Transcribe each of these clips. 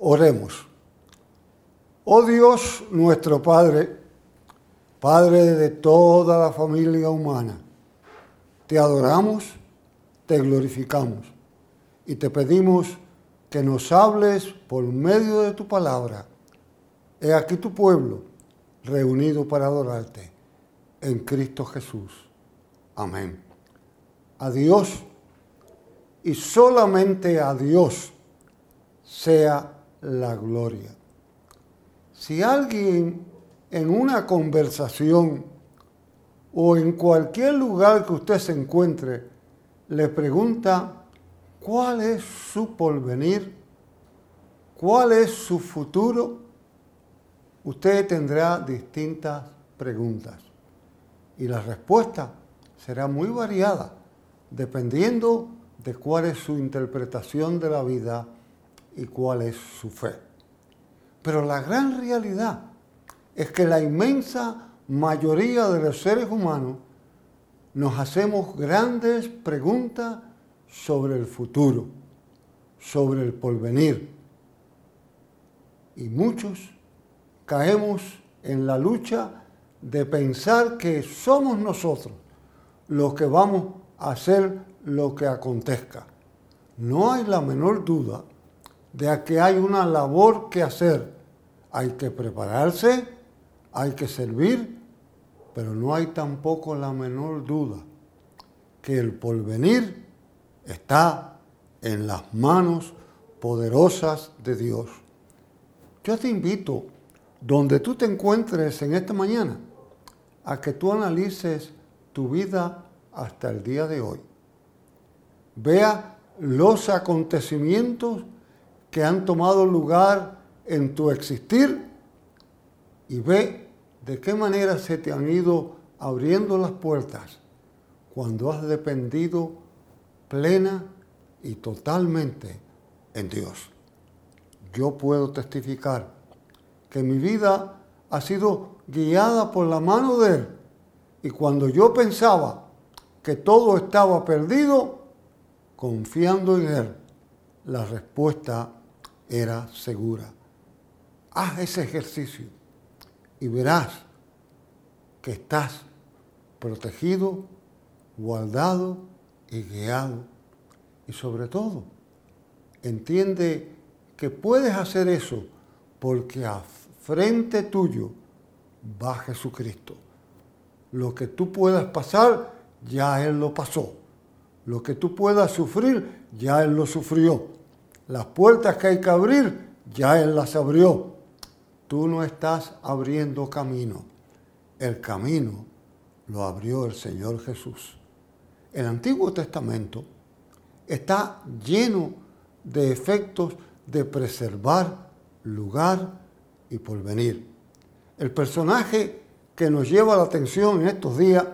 Oremos. Oh Dios nuestro Padre, Padre de toda la familia humana, te adoramos, te glorificamos y te pedimos que nos hables por medio de tu palabra. He aquí tu pueblo reunido para adorarte en Cristo Jesús. Amén. A Dios y solamente a Dios sea la gloria. Si alguien en una conversación o en cualquier lugar que usted se encuentre le pregunta cuál es su porvenir, cuál es su futuro, usted tendrá distintas preguntas. Y la respuesta será muy variada dependiendo de cuál es su interpretación de la vida y cuál es su fe. Pero la gran realidad es que la inmensa mayoría de los seres humanos nos hacemos grandes preguntas sobre el futuro, sobre el porvenir. Y muchos caemos en la lucha de pensar que somos nosotros los que vamos a hacer lo que acontezca. No hay la menor duda de que hay una labor que hacer. Hay que prepararse, hay que servir, pero no hay tampoco la menor duda que el porvenir está en las manos poderosas de Dios. Yo te invito, donde tú te encuentres en esta mañana, a que tú analices tu vida hasta el día de hoy. Vea los acontecimientos que han tomado lugar en tu existir y ve de qué manera se te han ido abriendo las puertas cuando has dependido plena y totalmente en Dios. Yo puedo testificar que mi vida ha sido guiada por la mano de Él y cuando yo pensaba que todo estaba perdido, confiando en Él, la respuesta era segura. Haz ese ejercicio y verás que estás protegido, guardado y guiado. Y sobre todo, entiende que puedes hacer eso porque a frente tuyo va Jesucristo. Lo que tú puedas pasar, ya Él lo pasó. Lo que tú puedas sufrir, ya Él lo sufrió. Las puertas que hay que abrir, ya Él las abrió. Tú no estás abriendo camino. El camino lo abrió el Señor Jesús. El Antiguo Testamento está lleno de efectos de preservar lugar y porvenir. El personaje que nos lleva la atención en estos días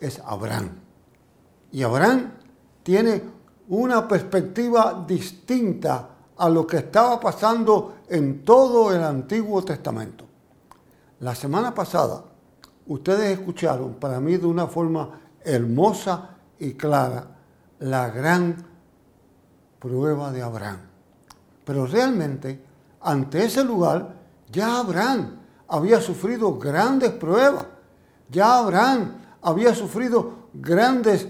es Abraham. Y Abraham tiene una perspectiva distinta a lo que estaba pasando en todo el Antiguo Testamento. La semana pasada, ustedes escucharon para mí de una forma hermosa y clara la gran prueba de Abraham. Pero realmente, ante ese lugar, ya Abraham había sufrido grandes pruebas. Ya Abraham había sufrido grandes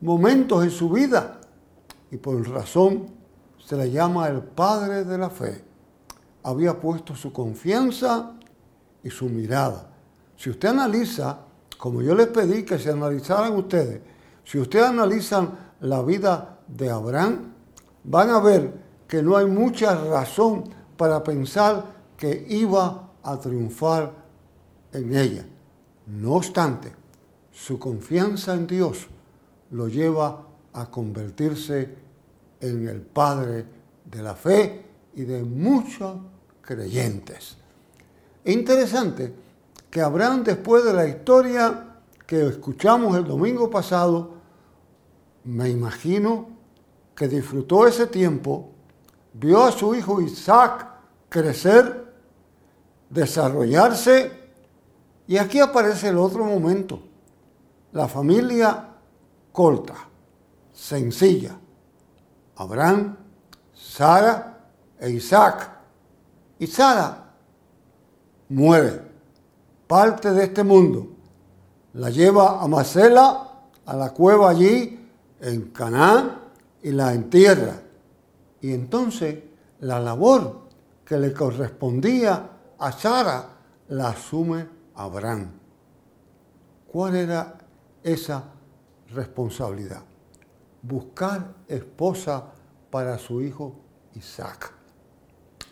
momentos en su vida y por razón se le llama el padre de la fe. Había puesto su confianza y su mirada. Si usted analiza, como yo les pedí que se analizaran ustedes, si ustedes analizan la vida de Abraham, van a ver que no hay mucha razón para pensar que iba a triunfar en ella. No obstante, su confianza en Dios lo lleva a convertirse en el padre de la fe y de muchos creyentes. Es interesante que Abraham, después de la historia que escuchamos el domingo pasado, me imagino que disfrutó ese tiempo, vio a su hijo Isaac crecer, desarrollarse, y aquí aparece el otro momento. La familia corta, sencilla. Abraham, Sara e Isaac. Y Sara muere, parte de este mundo. La lleva a Macela, a la cueva allí en Canaán, y la entierra. Y entonces la labor que le correspondía a Sara la asume Abraham. ¿Cuál era esa responsabilidad? Buscar esposa para su hijo Isaac.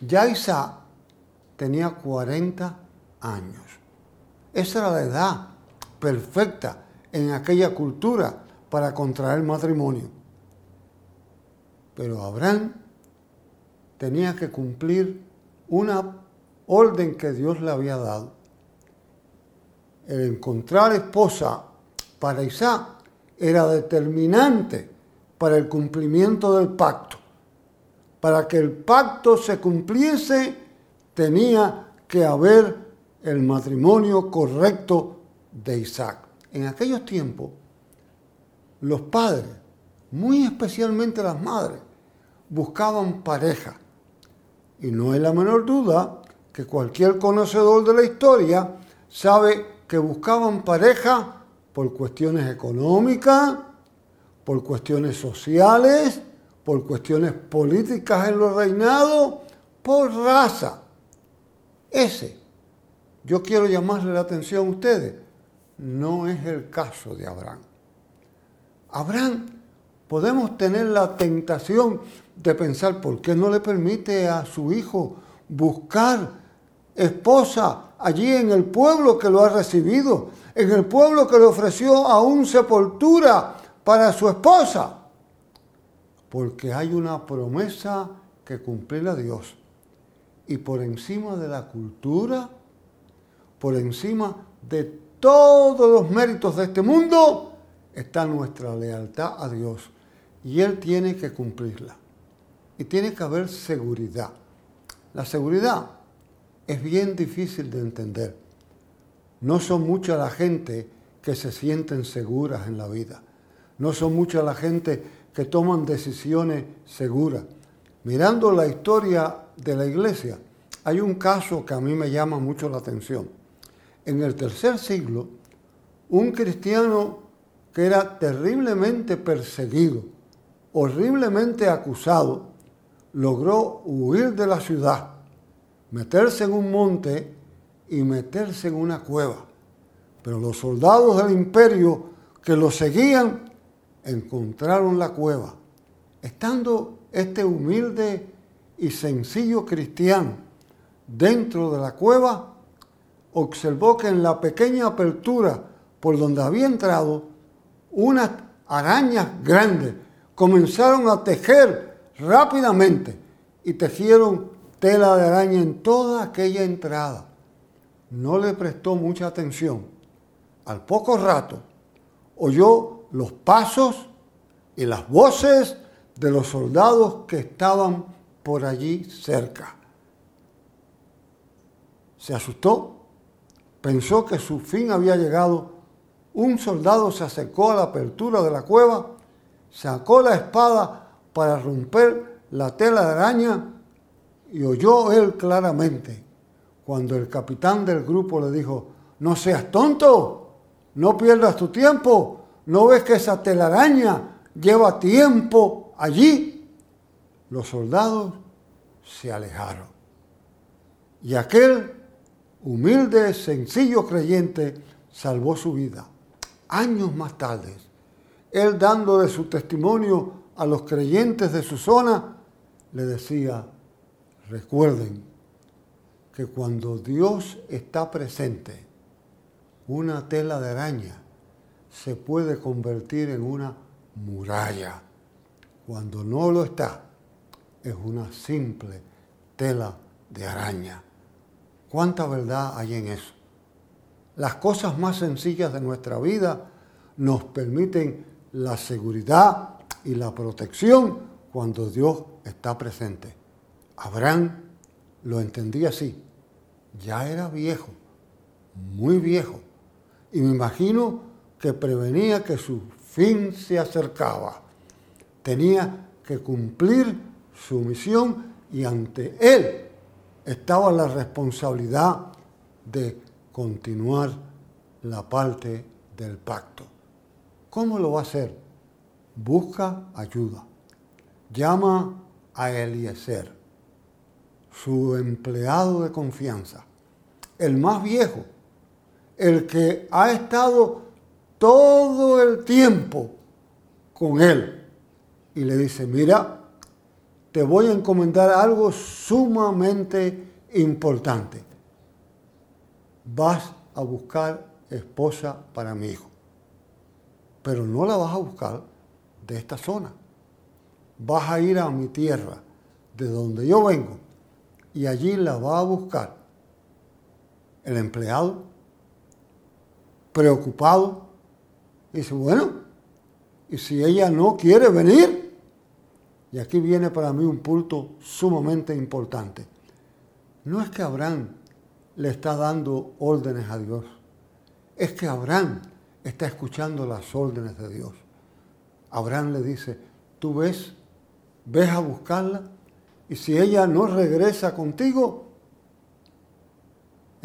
Ya Isaac tenía 40 años. Esa era la edad perfecta en aquella cultura para contraer matrimonio. Pero Abraham tenía que cumplir una orden que Dios le había dado. El encontrar esposa para Isaac era determinante para el cumplimiento del pacto. Para que el pacto se cumpliese tenía que haber el matrimonio correcto de Isaac. En aquellos tiempos, los padres, muy especialmente las madres, buscaban pareja. Y no hay la menor duda que cualquier conocedor de la historia sabe que buscaban pareja por cuestiones económicas, por cuestiones sociales, por cuestiones políticas en los reinados, por raza. Ese, yo quiero llamarle la atención a ustedes, no es el caso de Abraham. Abraham, podemos tener la tentación de pensar, ¿por qué no le permite a su hijo buscar esposa allí en el pueblo que lo ha recibido, en el pueblo que le ofreció aún sepultura para su esposa. Porque hay una promesa que cumplir a Dios. Y por encima de la cultura, por encima de todos los méritos de este mundo, está nuestra lealtad a Dios. Y Él tiene que cumplirla. Y tiene que haber seguridad. La seguridad es bien difícil de entender. No son mucha la gente que se sienten seguras en la vida. No son mucha la gente que toman decisiones seguras. Mirando la historia de la iglesia, hay un caso que a mí me llama mucho la atención. En el tercer siglo, un cristiano que era terriblemente perseguido, horriblemente acusado, logró huir de la ciudad meterse en un monte y meterse en una cueva. Pero los soldados del imperio que lo seguían encontraron la cueva. Estando este humilde y sencillo cristiano dentro de la cueva, observó que en la pequeña apertura por donde había entrado, unas arañas grandes comenzaron a tejer rápidamente y tejieron tela de araña en toda aquella entrada. No le prestó mucha atención. Al poco rato oyó los pasos y las voces de los soldados que estaban por allí cerca. Se asustó, pensó que su fin había llegado. Un soldado se acercó a la apertura de la cueva, sacó la espada para romper la tela de araña y oyó él claramente cuando el capitán del grupo le dijo, no seas tonto, no pierdas tu tiempo, no ves que esa telaraña lleva tiempo allí. Los soldados se alejaron. Y aquel humilde, sencillo creyente salvó su vida. Años más tarde, él dando de su testimonio a los creyentes de su zona, le decía, Recuerden que cuando Dios está presente, una tela de araña se puede convertir en una muralla. Cuando no lo está, es una simple tela de araña. ¿Cuánta verdad hay en eso? Las cosas más sencillas de nuestra vida nos permiten la seguridad y la protección cuando Dios está presente. Abraham lo entendía así. Ya era viejo, muy viejo. Y me imagino que prevenía que su fin se acercaba. Tenía que cumplir su misión y ante él estaba la responsabilidad de continuar la parte del pacto. ¿Cómo lo va a hacer? Busca ayuda. Llama a Eliezer, su empleado de confianza, el más viejo, el que ha estado todo el tiempo con él. Y le dice, mira, te voy a encomendar algo sumamente importante. Vas a buscar esposa para mi hijo. Pero no la vas a buscar de esta zona. Vas a ir a mi tierra, de donde yo vengo, y allí la va a buscar el empleado, preocupado, dice, bueno, y si ella no quiere venir, y aquí viene para mí un punto sumamente importante. No es que Abraham le está dando órdenes a Dios, es que Abraham está escuchando las órdenes de Dios. Abraham le dice, tú ves, ves a buscarla y si ella no regresa contigo,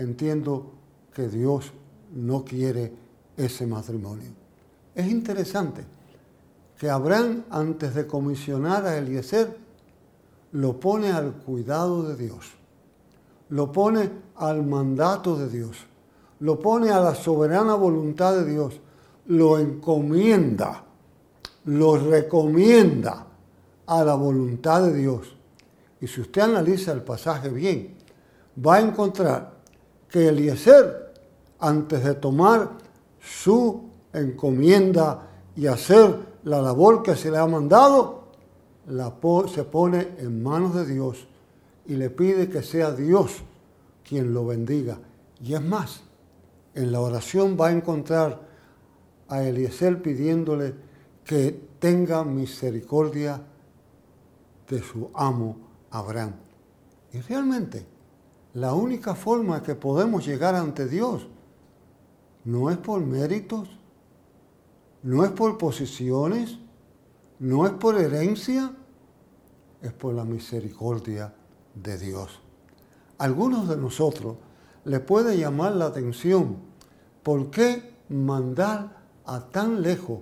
entiendo que Dios no quiere ese matrimonio. Es interesante que Abraham, antes de comisionar a Eliezer, lo pone al cuidado de Dios, lo pone al mandato de Dios, lo pone a la soberana voluntad de Dios, lo encomienda lo recomienda a la voluntad de Dios. Y si usted analiza el pasaje bien, va a encontrar que Eliezer, antes de tomar su encomienda y hacer la labor que se le ha mandado, se pone en manos de Dios y le pide que sea Dios quien lo bendiga. Y es más, en la oración va a encontrar a Eliezer pidiéndole que tenga misericordia de su amo Abraham. Y realmente, la única forma que podemos llegar ante Dios no es por méritos, no es por posiciones, no es por herencia, es por la misericordia de Dios. algunos de nosotros le puede llamar la atención por qué mandar a tan lejos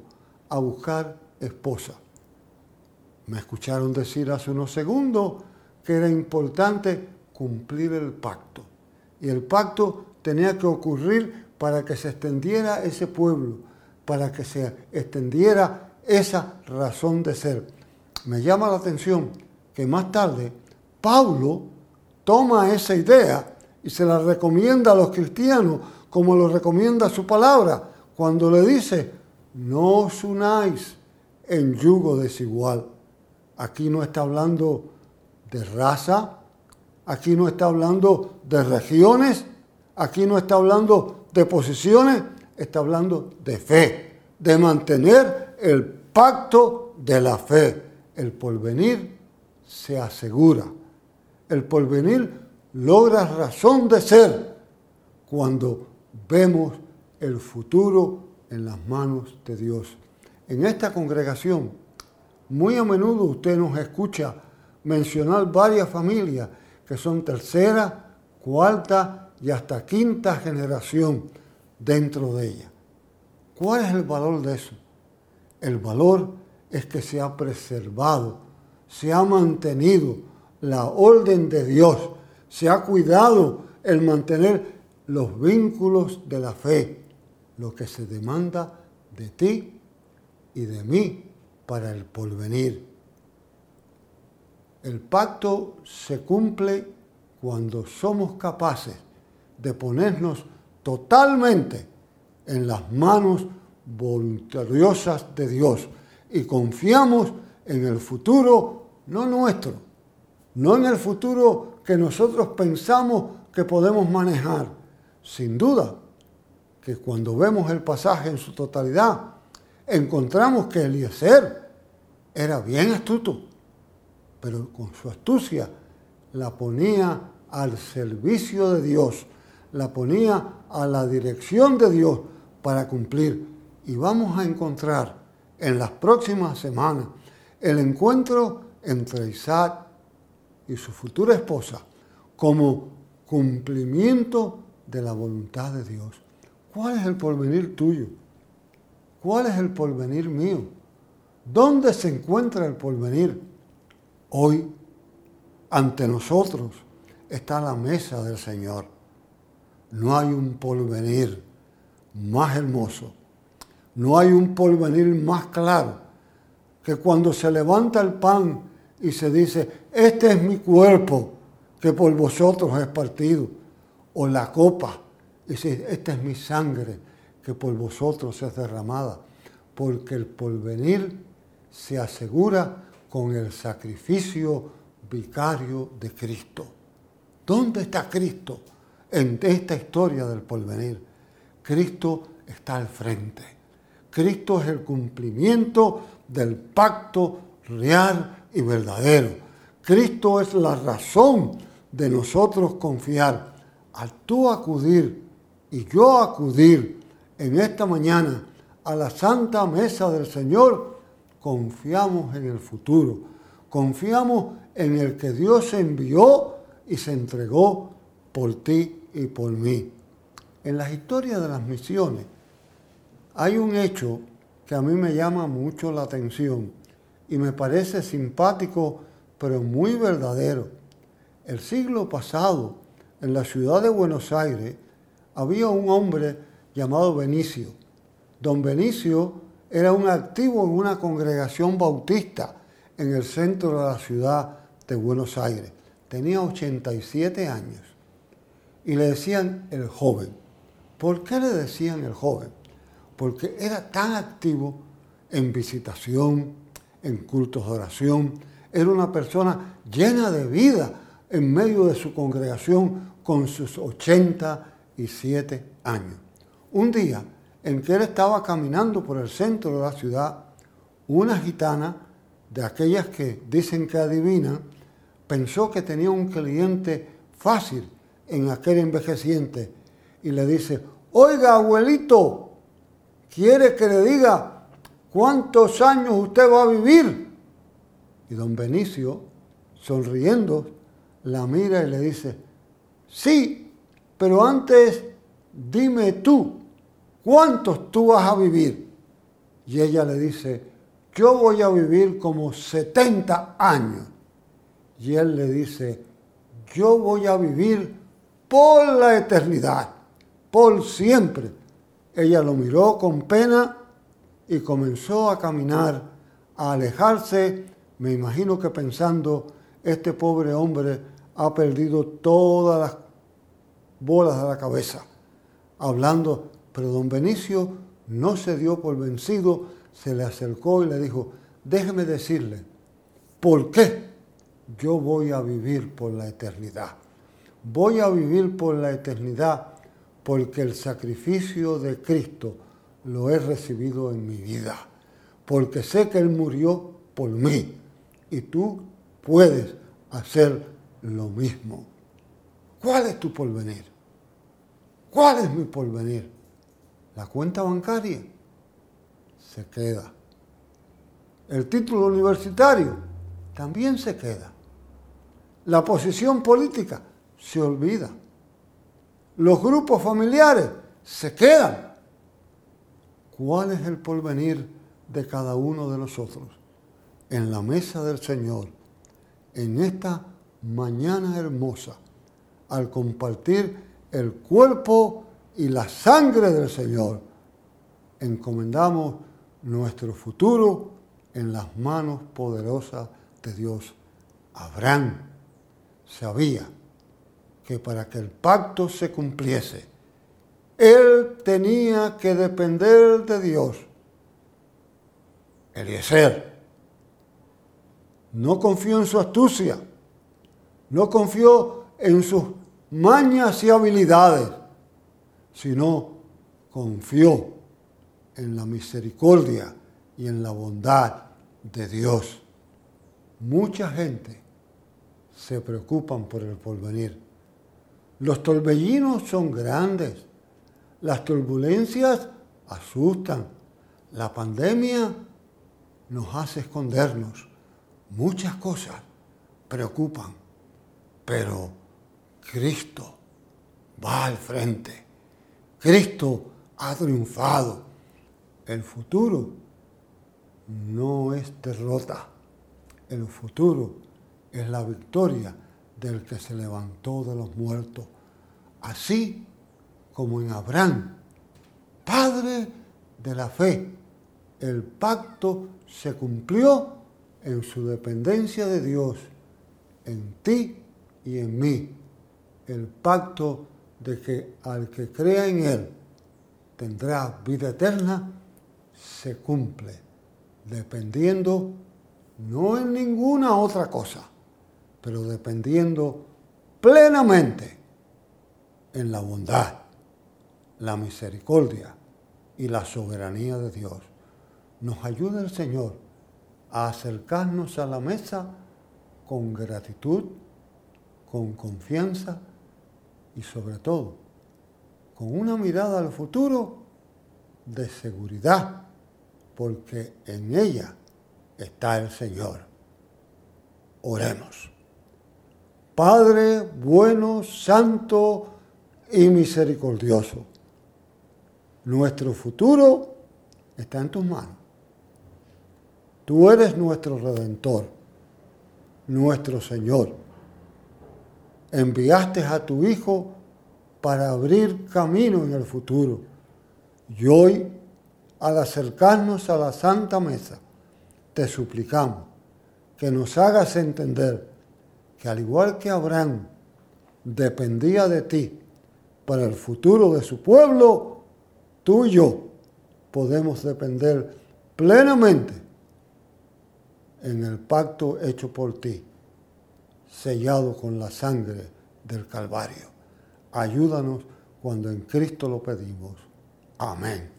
a buscar esposa. Me escucharon decir hace unos segundos que era importante cumplir el pacto. Y el pacto tenía que ocurrir para que se extendiera ese pueblo, para que se extendiera esa razón de ser. Me llama la atención que más tarde Pablo toma esa idea y se la recomienda a los cristianos como lo recomienda su palabra, cuando le dice, no os unáis en yugo desigual. Aquí no está hablando de raza, aquí no está hablando de regiones, aquí no está hablando de posiciones, está hablando de fe, de mantener el pacto de la fe. El porvenir se asegura. El porvenir logra razón de ser cuando vemos el futuro en las manos de Dios. En esta congregación, muy a menudo usted nos escucha mencionar varias familias que son tercera, cuarta y hasta quinta generación dentro de ella. ¿Cuál es el valor de eso? El valor es que se ha preservado, se ha mantenido la orden de Dios, se ha cuidado el mantener los vínculos de la fe, lo que se demanda de ti y de mí para el porvenir. El pacto se cumple cuando somos capaces de ponernos totalmente en las manos voluntariosas de Dios y confiamos en el futuro, no nuestro, no en el futuro que nosotros pensamos que podemos manejar. Sin duda que cuando vemos el pasaje en su totalidad, encontramos que Eliezer era bien astuto, pero con su astucia la ponía al servicio de Dios, la ponía a la dirección de Dios para cumplir. Y vamos a encontrar en las próximas semanas el encuentro entre Isaac y su futura esposa como cumplimiento de la voluntad de Dios. ¿Cuál es el porvenir tuyo? ¿Cuál es el porvenir mío? ¿Dónde se encuentra el porvenir? Hoy, ante nosotros, está la mesa del Señor. No hay un porvenir más hermoso. No hay un porvenir más claro que cuando se levanta el pan y se dice, este es mi cuerpo que por vosotros es partido, o la copa, y dice, esta es mi sangre que por vosotros es derramada, porque el porvenir se asegura con el sacrificio vicario de Cristo. ¿Dónde está Cristo en esta historia del porvenir? Cristo está al frente. Cristo es el cumplimiento del pacto real y verdadero. Cristo es la razón de nosotros confiar. Al tú acudir y yo acudir en esta mañana a la santa mesa del Señor, confiamos en el futuro, confiamos en el que Dios envió y se entregó por ti y por mí. En las historias de las misiones hay un hecho que a mí me llama mucho la atención y me parece simpático, pero muy verdadero. El siglo pasado, en la ciudad de Buenos Aires, había un hombre llamado Benicio. Don Benicio era un activo en una congregación bautista en el centro de la ciudad de Buenos Aires. Tenía 87 años y le decían el joven. ¿Por qué le decían el joven? Porque era tan activo en visitación, en cultos de oración. Era una persona llena de vida en medio de su congregación con sus 87 años. Un día en que él estaba caminando por el centro de la ciudad, una gitana de aquellas que dicen que adivina, pensó que tenía un cliente fácil en aquel envejeciente y le dice, oiga abuelito, ¿quiere que le diga cuántos años usted va a vivir? Y don Benicio, sonriendo, la mira y le dice, sí, pero antes dime tú, ¿cuántos tú vas a vivir? Y ella le dice, yo voy a vivir como 70 años. Y él le dice, yo voy a vivir por la eternidad, por siempre. Ella lo miró con pena y comenzó a caminar, a alejarse, me imagino que pensando, este pobre hombre ha perdido todas las bolas de la cabeza, hablando, pero don Benicio no se dio por vencido, se le acercó y le dijo, déjeme decirle, ¿por qué yo voy a vivir por la eternidad? Voy a vivir por la eternidad porque el sacrificio de Cristo lo he recibido en mi vida, porque sé que Él murió por mí y tú puedes hacer lo mismo. ¿Cuál es tu porvenir? ¿Cuál es mi porvenir? La cuenta bancaria se queda. El título universitario también se queda. La posición política se olvida. Los grupos familiares se quedan. ¿Cuál es el porvenir de cada uno de nosotros? En la mesa del Señor, en esta mañana hermosa, al compartir el cuerpo y la sangre del Señor, encomendamos nuestro futuro en las manos poderosas de Dios. Abraham sabía que para que el pacto se cumpliese, él tenía que depender de Dios. Eliezer no confió en su astucia, no confió en sus mañas y habilidades, sino confió en la misericordia y en la bondad de Dios. Mucha gente se preocupan por el porvenir los torbellinos son grandes, las turbulencias asustan, la pandemia nos hace escondernos, muchas cosas preocupan, pero Cristo va al frente. Cristo ha triunfado. El futuro no es derrota. El futuro es la victoria del que se levantó de los muertos. Así como en Abraham, padre de la fe, el pacto se cumplió en su dependencia de Dios, en ti y en mí. El pacto de que al que crea en Él tendrá vida eterna se cumple, dependiendo no en ninguna otra cosa, pero dependiendo plenamente en la bondad, la misericordia y la soberanía de Dios. Nos ayuda el Señor a acercarnos a la mesa con gratitud, con confianza y sobre todo con una mirada al futuro de seguridad, porque en ella está el Señor. Oremos. Padre bueno, santo y misericordioso, nuestro futuro está en tus manos. Tú eres nuestro redentor, nuestro Señor. Enviaste a tu Hijo para abrir camino en el futuro. Y hoy, al acercarnos a la Santa Mesa, te suplicamos que nos hagas entender que al igual que Abraham dependía de ti para el futuro de su pueblo, tú y yo podemos depender plenamente en el pacto hecho por ti, sellado con la sangre del Calvario. Ayúdanos cuando en Cristo lo pedimos. Amén.